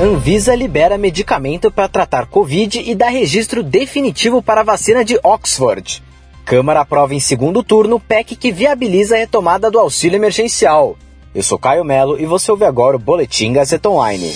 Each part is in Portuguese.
Anvisa libera medicamento para tratar Covid e dá registro definitivo para a vacina de Oxford. Câmara aprova em segundo turno PEC que viabiliza a retomada do auxílio emergencial. Eu sou Caio Melo e você ouve agora o Boletim Gazeta Online.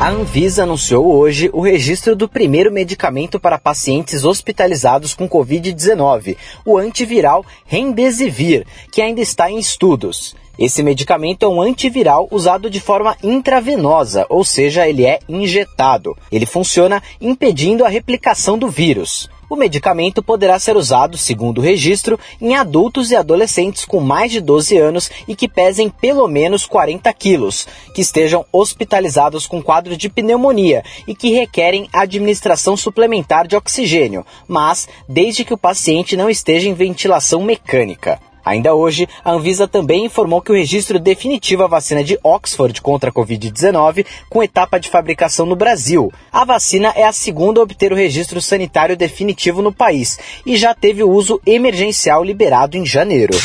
A Anvisa anunciou hoje o registro do primeiro medicamento para pacientes hospitalizados com Covid-19, o antiviral Remdesivir, que ainda está em estudos. Esse medicamento é um antiviral usado de forma intravenosa, ou seja, ele é injetado. Ele funciona impedindo a replicação do vírus. O medicamento poderá ser usado, segundo o registro, em adultos e adolescentes com mais de 12 anos e que pesem pelo menos 40 quilos, que estejam hospitalizados com quadro de pneumonia e que requerem administração suplementar de oxigênio, mas desde que o paciente não esteja em ventilação mecânica. Ainda hoje, a Anvisa também informou que o registro definitivo à vacina de Oxford contra a Covid-19, com etapa de fabricação no Brasil. A vacina é a segunda a obter o registro sanitário definitivo no país e já teve o uso emergencial liberado em janeiro.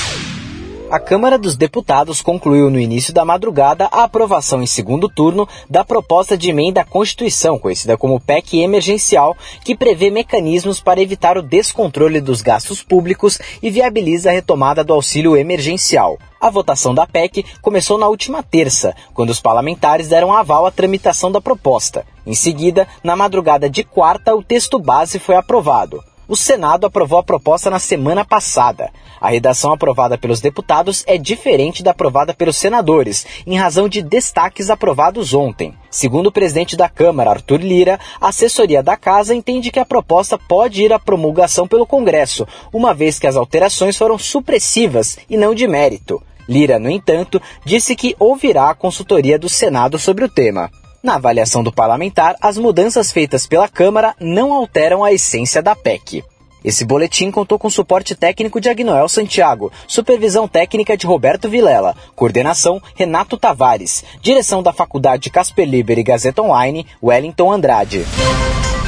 A Câmara dos Deputados concluiu no início da madrugada a aprovação em segundo turno da proposta de emenda à Constituição, conhecida como PEC emergencial, que prevê mecanismos para evitar o descontrole dos gastos públicos e viabiliza a retomada do auxílio emergencial. A votação da PEC começou na última terça, quando os parlamentares deram aval à tramitação da proposta. Em seguida, na madrugada de quarta, o texto base foi aprovado. O Senado aprovou a proposta na semana passada. A redação aprovada pelos deputados é diferente da aprovada pelos senadores, em razão de destaques aprovados ontem. Segundo o presidente da Câmara, Arthur Lira, a assessoria da casa entende que a proposta pode ir à promulgação pelo Congresso, uma vez que as alterações foram supressivas e não de mérito. Lira, no entanto, disse que ouvirá a consultoria do Senado sobre o tema. Na avaliação do parlamentar, as mudanças feitas pela Câmara não alteram a essência da PEC. Esse boletim contou com suporte técnico de Agnoel Santiago, supervisão técnica de Roberto Vilela, coordenação Renato Tavares, direção da Faculdade Casper Liber e Gazeta Online, Wellington Andrade.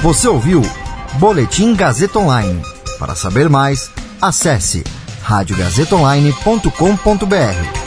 Você ouviu Boletim Gazeta Online. Para saber mais, acesse radiogazetaonline.com.br.